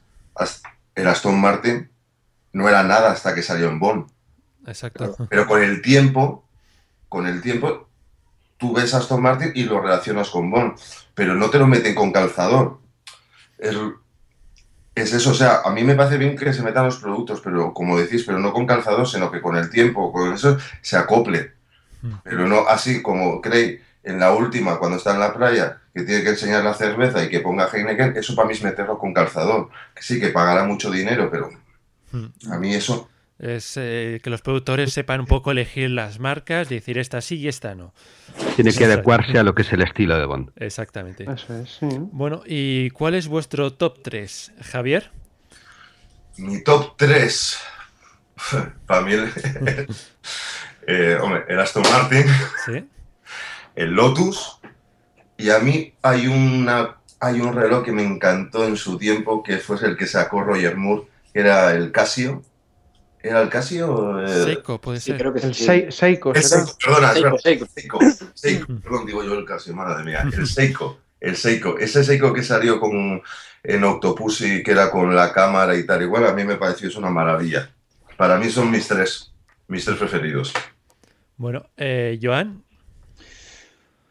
el Aston Martin no era nada hasta que salió en Bond. Exacto. Pero, con el tiempo, con el tiempo, tú ves Aston Martin y lo relacionas con Bond, pero no te lo meten con calzador. Es, es, eso, o sea, a mí me parece bien que se metan los productos, pero como decís, pero no con calzador, sino que con el tiempo, con eso se acople. Mm. Pero no así como Craig en la última, cuando está en la playa, que tiene que enseñar la cerveza y que ponga Heineken, eso para mí es meterlo con calzador. Que sí, que pagará mucho dinero, pero hmm. a mí eso Es eh, que los productores sepan un poco elegir las marcas, decir esta sí y esta no. Tiene que adecuarse a lo que es el estilo de Bond. Exactamente. Eso es, sí. Bueno, ¿y cuál es vuestro top 3, Javier? Mi top 3. Para mí, el, eh, hombre, el Aston Martin, ¿Sí? el Lotus. Y a mí hay, una, hay un reloj que me encantó en su tiempo, que fue el que sacó Roger Moore, que era el Casio. ¿Era el Casio? Seiko, puede Sí, ser. creo que El sí. Sei- Seiko, El. Seiko, perdona, es Seiko, Seiko. Seiko, Seiko, perdón, digo yo el Casio, madre mía, el Seiko, el Seiko, ese Seiko que salió con, en Octopussy, que era con la cámara y tal, igual a mí me pareció es una maravilla. Para mí son mis tres, mis tres preferidos. Bueno, eh, Joan,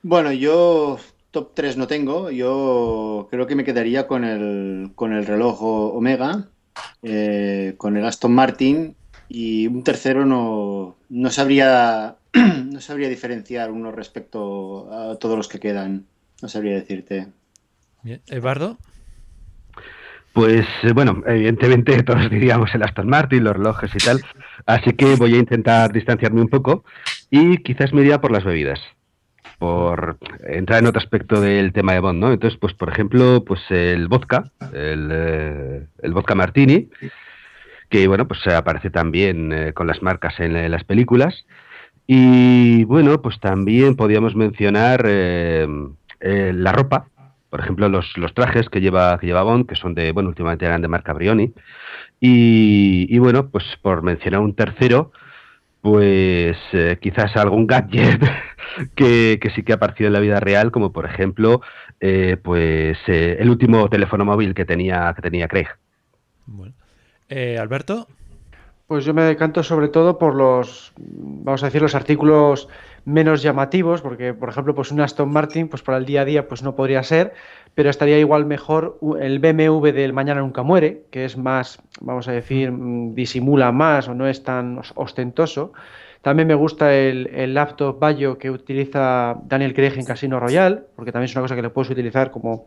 Bueno, yo top 3 no tengo. Yo creo que me quedaría con el, con el reloj Omega, eh, con el Aston Martin y un tercero no, no sabría no sabría diferenciar uno respecto a todos los que quedan. No sabría decirte. bien. Eduardo, Pues eh, bueno, evidentemente todos diríamos el Aston Martin, los relojes y tal, así que voy a intentar distanciarme un poco y quizás me iría por las bebidas, por entrar en otro aspecto del tema de Bond, ¿no? Entonces, pues por ejemplo, pues el vodka, el, eh, el vodka martini, que bueno, pues aparece también eh, con las marcas en, las películas y bueno, pues también podríamos mencionar eh, eh, la ropa, por ejemplo, los, los trajes que lleva, que lleva Bond, que son de, bueno, últimamente eran de marca Brioni. Y, y bueno, pues por mencionar un tercero, pues eh, quizás algún gadget que, que sí que ha aparecido en la vida real, como por ejemplo, eh, pues eh, el último teléfono móvil que tenía, que tenía Craig. bueno. Eh, Alberto, Pues yo me decanto sobre todo por los, vamos a decir, los artículos menos llamativos, porque por ejemplo, pues un Aston Martin, pues para el día a día, pues no podría ser, pero estaría igual mejor el BMW del Mañana Nunca Muere, que es más, vamos a decir, mm, disimula más o no es tan os- ostentoso. También me gusta el, el laptop Bayo que utiliza Daniel Craig en Casino Royale, porque también es una cosa que le puedes utilizar como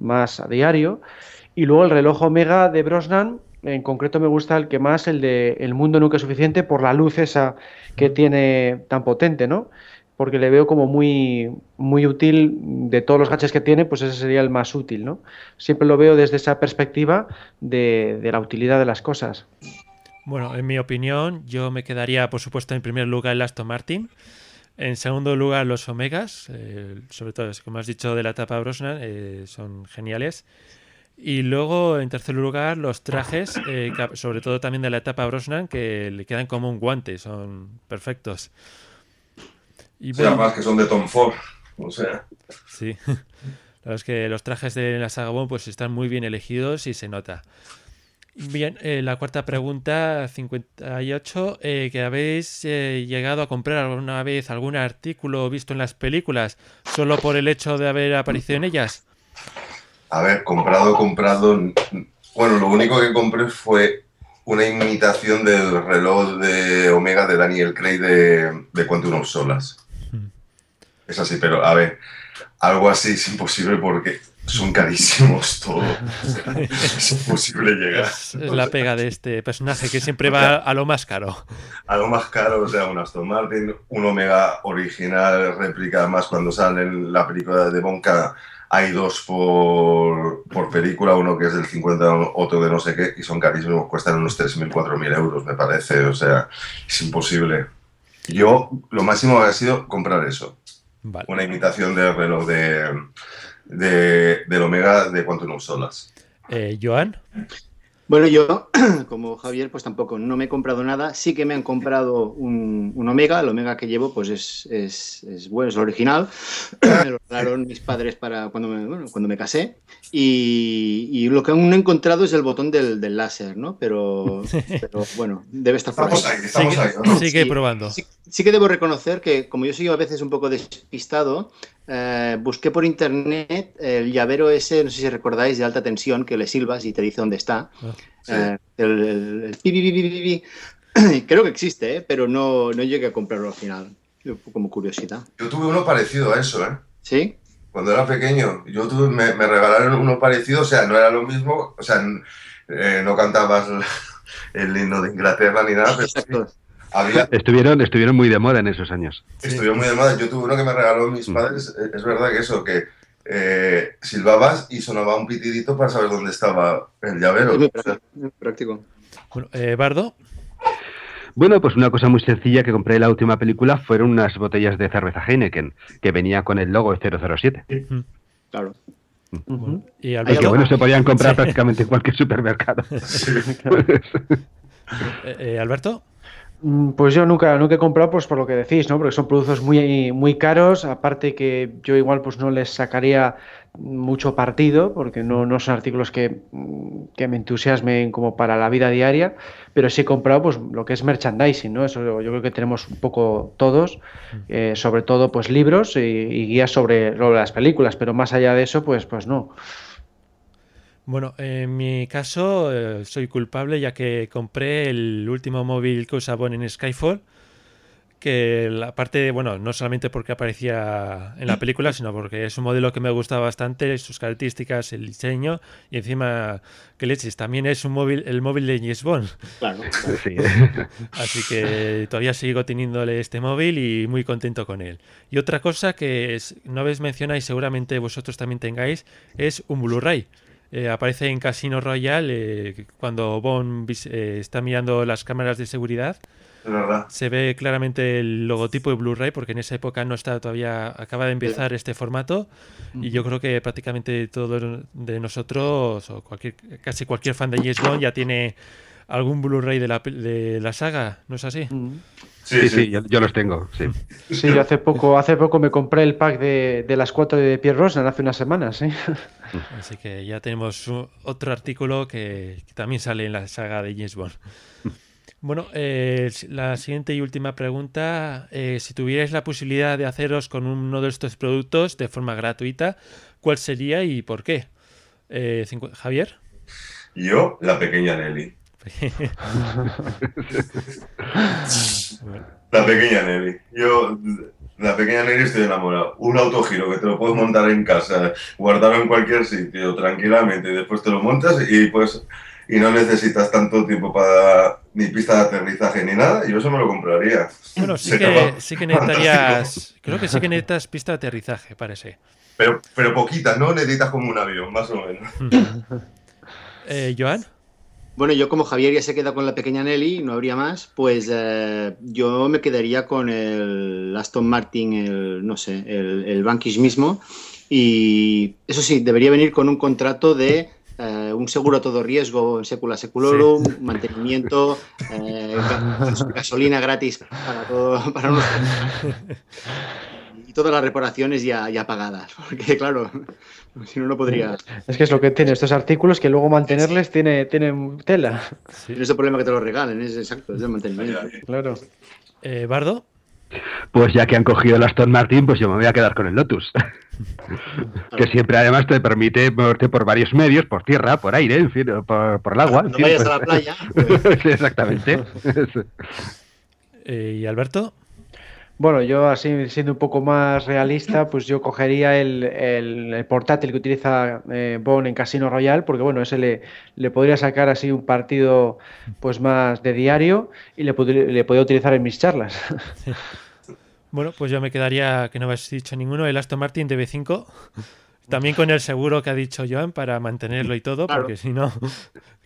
más a diario. Y luego el reloj Omega de Brosnan, en concreto me gusta el que más, el de El mundo nunca es suficiente, por la luz esa que tiene tan potente, ¿no? Porque le veo como muy, muy útil de todos los gadgets que tiene, pues ese sería el más útil, ¿no? Siempre lo veo desde esa perspectiva de, de la utilidad de las cosas. bueno, en mi opinión, yo me quedaría, por supuesto, en primer lugar el Aston Martin. En segundo lugar, los Omegas, eh, sobre todo, como has dicho, de la etapa Brosnan, eh, son geniales. Y luego, en tercer lugar, los trajes, eh, sobre todo también de la etapa Brosnan, que le quedan como un guante, son perfectos. Y O sea, más que son de Tom Ford. O sea, Sí. La verdad es que los trajes de la saga Bond pues están muy bien elegidos y se nota. Bien, eh, la cuarta pregunta, 58, eh, que habéis eh, llegado a comprar alguna vez algún artículo visto en las películas solo por el hecho de haber aparecido en ellas. A ver, comprado, comprado. Bueno, lo único que compré fue una imitación del reloj de Omega de Daniel Craig de, de Quantum of Solas. Es así, pero a ver, algo así es imposible porque son carísimos todos. es imposible llegar. Es, es la pega de este personaje que siempre va a lo más caro. A lo más caro, o sea, un Aston Martin, un Omega original, réplica, más cuando sale en la película de Bonka, hay dos por, por película, uno que es del 50, otro de no sé qué, y son carísimos, cuestan unos 3.000, 4.000 euros, me parece, o sea, es imposible. Yo, lo máximo ha sido comprar eso, Vale. una imitación del reloj de, de, del Omega de Quantum of Solas. Eh, Joan, Bueno, yo, como Javier, pues tampoco no me he comprado nada. Sí que me han comprado un, un Omega. El Omega que llevo, pues es, es, es bueno, es el original. Me lo regalaron mis padres para cuando me, bueno, cuando me casé. Y, y lo que aún no he encontrado es el botón del, del láser, ¿no? Pero, pero bueno, debe estar por ahí. Estamos ahí, estamos sigue, ahí. ¿no? sigue Sí. probando. Sí, sí que debo reconocer que, como yo soy a veces un poco despistado, eh, busqué por internet el llavero ese, no sé si recordáis, de alta tensión, que le silbas y te dice dónde está. Ah, Sí. Eh, el, el- el pi, pi, pi, pi, pi, pi. Creo que existe, ¿eh? pero no, no llegué a comprarlo al final. Como curiosidad. Yo tuve uno parecido a eso, ¿eh? ¿Sí? Cuando era pequeño, yo tuve, me, me regalaron uno parecido, o sea, no era lo mismo, o sea, eh, no cantabas el himno de Inglaterra ni nada, pero había, Estuvieron, estuvieron muy de moda en esos años. estuvieron muy de moda. Yo tuve uno que me regaló mis Mm. padres. eh, Es verdad que eso, que eh, silbabas y sonaba un pitidito para saber dónde estaba el llavero. Muy práctico, muy práctico. Bueno, eh, Bardo, Bueno, pues una cosa muy sencilla que compré en la última película fueron unas botellas de cerveza Heineken, que venía con el logo de 007. Claro. Ujú. y Y que bueno, se podían comprar Sí. prácticamente en cualquier supermercado. Eh, eh, Alberto. Mm, Pues yo nunca, nunca he comprado pues por lo que decís, ¿no? Porque son productos muy, muy caros, aparte que yo igual pues no les sacaría mucho partido, porque no, no son artículos que, mm, que me entusiasmen como para la vida diaria, pero sí he comprado pues lo que es merchandising, ¿no? Eso yo creo que tenemos un poco todos, eh, sobre todo pues libros y, y guías sobre, sobre las películas, pero más allá de eso pues, pues no. Bueno, en mi caso eh, soy culpable ya que compré el último móvil que usa Bond en Skyfall, que la parte bueno, no solamente porque aparecía en la película, sino porque es un modelo que me gusta bastante, sus características, el diseño y encima que leches, también es un móvil, el móvil de James Bond. Claro. Sí. Así que todavía sigo teniéndole este móvil y muy contento con él. Y otra cosa que es- no habéis mencionado y seguramente vosotros también tengáis es un Blu-ray. Eh, aparece en Casino Royale eh, cuando Bond eh, está mirando las cámaras de seguridad. verdad. Se ve claramente el logotipo de Blu-ray porque en esa época no está todavía, acaba de empezar este formato y yo creo que prácticamente todos de nosotros o cualquier, casi cualquier fan de James Bond ya tiene algún Blu-ray de la, de la saga, ¿no es así? Mm. Sí, sí, yo, yo los tengo, sí. Sí, yo hace poco, hace poco me compré el pack de, de las cuatro de Pierre Rosnan hace unas semanas, ¿eh? Así que ya tenemos otro artículo que, que también sale en la saga de James Bond. Bueno, eh, la siguiente y última pregunta. eh, si tuvierais la posibilidad de haceros con uno de estos productos de forma gratuita, ¿cuál sería y por qué? Eh, Javier. Yo, la pequeña Nelly. La pequeña Nelly. Yo, la pequeña Nelly estoy enamorado. Un autogiro que te lo puedes montar en casa, guardarlo en cualquier sitio tranquilamente y después te lo montas y pues y no necesitas tanto tiempo para ni pista de aterrizaje ni nada. Yo eso me lo compraría. Bueno, sí que, sí que fantástico. necesitarías. Creo que sí que necesitas pista de aterrizaje, parece. Pero, pero poquita, ¿no? Necesitas como un avión, más o menos. Eh, Joan. Bueno, yo como Javier ya se queda con la pequeña Nelly, no habría más, pues eh, yo me quedaría con el Aston Martin, el, no sé, el, el mismo. Y eso sí, debería venir con un contrato de eh, un seguro a todo riesgo en secula seculorum, mantenimiento, eh, ga- gasolina gratis para todo, para unos- y todas las reparaciones ya, ya pagadas, porque claro, si no, no podría. Es que es lo que tiene estos artículos que luego mantenerles tiene, tienen tela. Tienes el problema que te lo regalen, es exacto, es el mantenimiento. Claro. Eh, Bardo. Pues ya que han cogido el Aston Martin, pues yo me voy a quedar con el Lotus. que siempre además te permite moverte por varios medios, por tierra, por aire, en fin, por, por el agua. en No fin, vayas pues- a la playa, pues. Sí, Exactamente. Eh, ¿Y Alberto? Bueno, yo así siendo un poco más realista, pues yo cogería el, el- el portátil que utiliza eh, Bond en Casino Royale, porque bueno, ese le, le podría sacar así un partido pues más de diario y le, podría- le podría utilizar en mis charlas. Bueno, pues yo me quedaría, que no habéis dicho ninguno, el Aston Martin DB5. También con el seguro que ha dicho Joan para mantenerlo y todo, Claro. porque si no,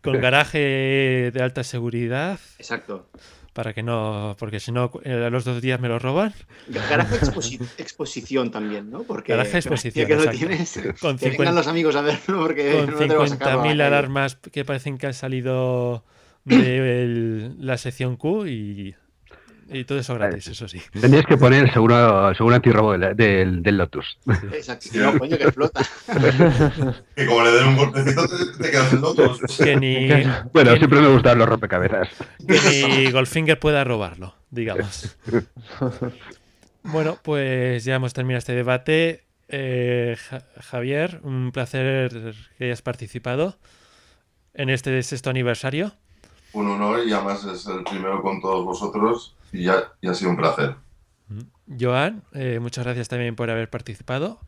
con garaje de alta seguridad, Exacto. Para que no, porque si no, eh, a los dos días me lo roban. Garaje exposi- exposición también, ¿no? Porque Garaje exposición, que lo tienes, Con que 50 vengan los amigos a verlo porque Con no te vas a sacar a la 50.000 calle. alarmas que parecen que han salido de el- la sección Q y, y todo eso gratis, eso sí. Tendrías que poner el seguro, el seguro antirrobo del, del, del Lotus. Exacto. No, coño, que flota. Que como le den un golpecito te, te quedas en otro. Que ni, Bueno, que- siempre me gustan los rompecabezas. que ni Goldfinger pueda robarlo, digamos. Bueno, pues ya hemos terminado este debate. Eh, Ja- Javier, un placer que hayas participado en este sexto aniversario. Un honor y además es el primero con todos vosotros y ya, y ha sido un placer. Joan, eh, muchas gracias también por haber participado.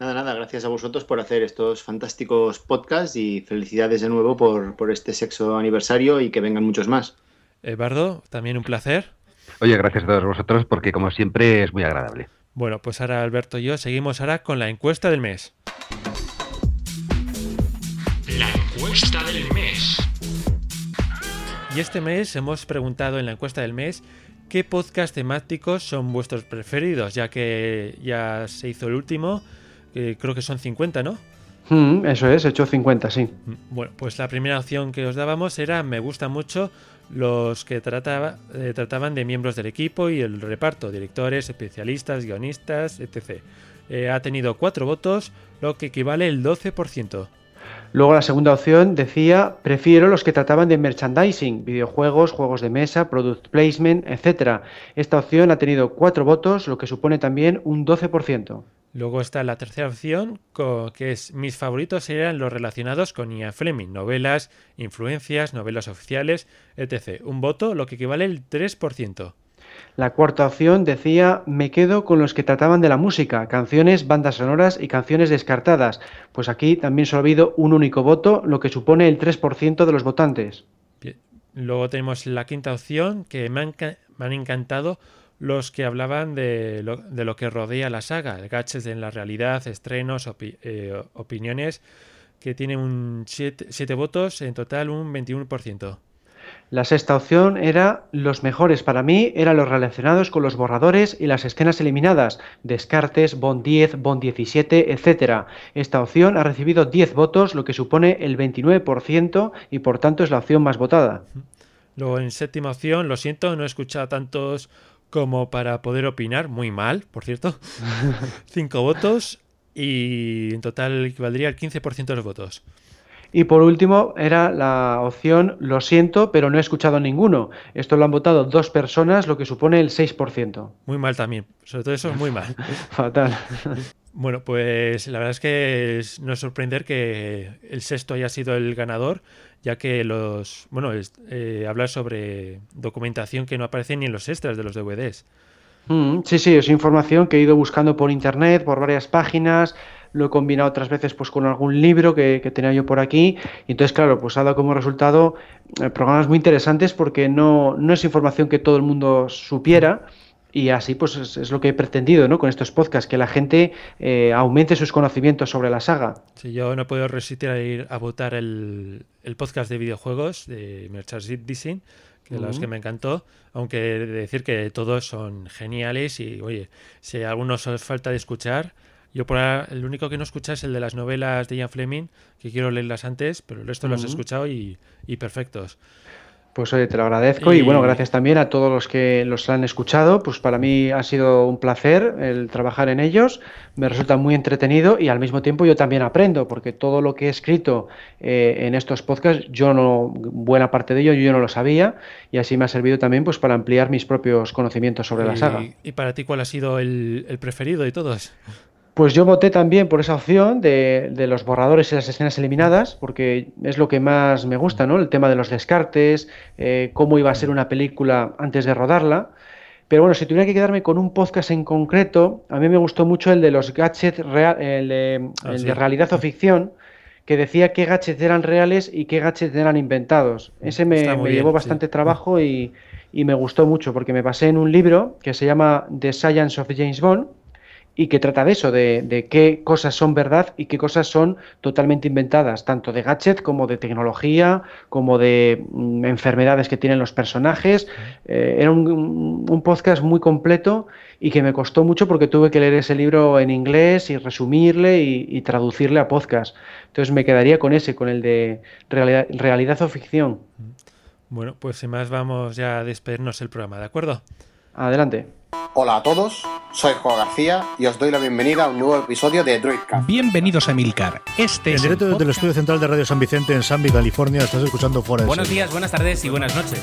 Nada, nada, gracias a vosotros por hacer estos fantásticos podcasts y felicidades de nuevo por, por este sexo aniversario y que vengan muchos más. Eduardo, también un placer. Oye, gracias a todos vosotros porque como siempre es muy agradable. Bueno, pues ahora Alberto y yo seguimos ahora con la encuesta del mes. La encuesta del mes. Y este mes hemos preguntado en la encuesta del mes qué podcast temáticos son vuestros preferidos, ya que ya se hizo el último, creo que son 50, ¿no? Mm, eso es, he hecho 50, sí. Bueno, pues la primera opción que os dábamos era me gusta mucho los que trataba, eh, trataban de miembros del equipo y el reparto, directores, especialistas, guionistas, etc. Eh, ha tenido cuatro votos, lo que equivale al 12%. Luego la segunda opción decía, prefiero los que trataban de merchandising, videojuegos, juegos de mesa, product placement, etc. Esta opción ha tenido cuatro votos, lo que supone también un 12%. Luego está la tercera opción, que es mis favoritos serían los relacionados con Ian Fleming, novelas, influencias, novelas oficiales, etc. Un voto, lo que equivale al 3%. La cuarta opción decía me quedo con los que trataban de la música, canciones, bandas sonoras y canciones descartadas. Pues aquí también solo ha habido un único voto, lo que supone el 3% de los votantes. Luego tenemos la quinta opción, que me han, encantado los que hablaban de lo, de lo, que rodea la saga, gaches en la realidad, estrenos, eh, opiniones, que tiene un 7 votos, en total un 21%. La sexta opción era los mejores para mí eran los relacionados con los borradores y las escenas eliminadas, Descartes, Bond 10, Bond 17, etc. Esta opción ha recibido 10 votos, lo que supone el 29% y por tanto es la opción más votada. Luego en séptima opción, lo siento, no he escuchado tantos como para poder opinar, muy mal, por cierto. Cinco votos y en total equivaldría al 15% de los votos. Y por último era la opción lo siento, pero no he escuchado ninguno. Esto lo han votado dos personas, lo que supone el 6%. Muy mal también. Sobre todo eso es muy mal. Fatal. Bueno, pues la verdad es que es, no es sorprender que el sexto haya sido el ganador, ya que los. Bueno, es, eh, habla sobre documentación que no aparece ni en los extras de los DVDs. Mm, sí, sí, es información que he ido buscando por internet, por varias páginas, lo he combinado otras veces pues con algún libro que, que tenía yo por aquí. Y entonces, claro, pues ha dado como resultado eh, programas muy interesantes porque no, no es información que todo el mundo supiera. Y así pues es, es, lo que he pretendido ¿no? con estos podcasts, que la gente eh, aumente sus conocimientos sobre la saga. Sí, yo no puedo resistir a ir a votar el, el podcast de videojuegos de Merchandising, que uh -huh. los que me encantó, aunque de decir que todos son geniales y oye, si a algunos os falta de escuchar, yo por ahora, el único que no escucha es el de las novelas de Ian Fleming, que quiero leerlas antes, pero el resto uh -huh. los he escuchado y, y perfectos. Pues oye, te lo agradezco y... y, bueno, gracias también a todos los que los han escuchado. Pues para mí ha sido un placer el trabajar en ellos, me resulta muy entretenido y al mismo tiempo yo también aprendo, porque todo lo que he escrito eh, en estos podcasts, yo no, buena parte de ello yo no lo sabía y así me ha servido también pues para ampliar mis propios conocimientos sobre y, la saga. ¿Y para ti cuál ha sido el, el preferido de todos? Pues yo voté también por esa opción de, de, los borradores y las escenas eliminadas, porque es lo que más me gusta, ¿no? El tema de los descartes, eh, cómo iba a ser una película antes de rodarla. Pero bueno, si tuviera que quedarme con un podcast en concreto, a mí me gustó mucho el de los gadgets, real, el, de, ah, el sí. de realidad o ficción, que decía qué gadgets eran reales y qué gadgets eran inventados. Ese me, me bien, llevó bastante sí. trabajo y, y me gustó mucho, porque me basé en un libro que se llama The Science of James Bond, y que trata de eso, de, de, qué cosas son verdad y qué cosas son totalmente inventadas, tanto de gadget como de tecnología, como de mm, enfermedades que tienen los personajes. Eh, era un, un, podcast muy completo y que me costó mucho porque tuve que leer ese libro en inglés y resumirle y, y traducirle a podcast. Entonces me quedaría con ese, con el de realidad, realidad o ficción. Bueno, pues sin más vamos ya a despedirnos el programa, ¿de acuerdo? Adelante. Hola a todos, soy Juan García y os doy la bienvenida a un nuevo episodio de Droidcast. Bienvenidos a Milcar. Este en es directo desde el estudio central de Radio San Vicente en Sanby, California, estás escuchando Fuera Buenos días, buenas tardes y buenas noches.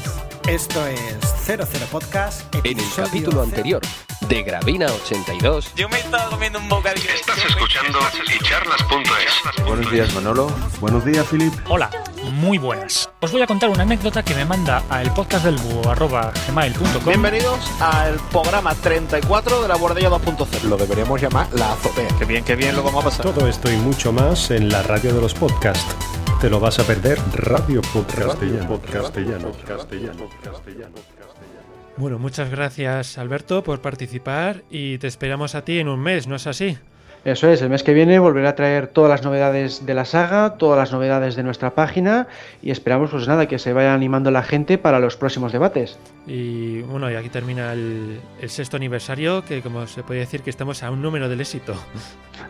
Esto es 00 Podcast. En el capítulo anterior de Gravina 82. Yo me estaba comiendo un bocadillo. Estás escuchando echarlas.es. Buenos días, Manolo. Buenos días, Philip. Hola, muy buenas. Os voy a contar una anécdota que me manda a elpodcastdelbúho.gmail.com Bienvenidos al programa 34 de la Bordella 2.0. Lo deberíamos llamar la azotea. Qué bien, qué bien lo vamos a pasar. Todo esto y mucho más en la radio de los podcasts. Te lo vas a perder Radio Podcastellano. Castellano, castellano, castellano. Bueno, muchas gracias Alberto por participar y te esperamos a ti en un mes, ¿no es así? Eso es, el mes que viene volveré a traer todas las novedades de la saga, todas las novedades de nuestra página y esperamos pues nada que se vaya animando la gente para los próximos debates. Y bueno, y aquí termina el, el sexto aniversario, que como se puede decir que estamos a un número del éxito.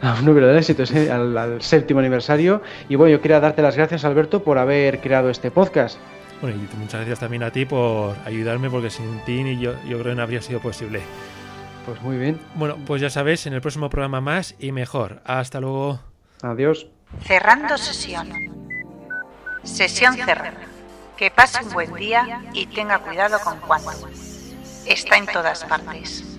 A un número del éxito, sí, al, al séptimo aniversario. Y bueno, yo quería darte las gracias Alberto por haber creado este podcast. Bueno, y muchas gracias también a ti por ayudarme, porque sin ti ni yo, yo creo que no habría sido posible. Pues muy bien. Bueno, pues ya sabéis, en el próximo programa más y mejor. Hasta luego. Adiós. Cerrando sesión. Sesión cerrada. Que pase un buen día y tenga cuidado con cuánto. Está en todas partes.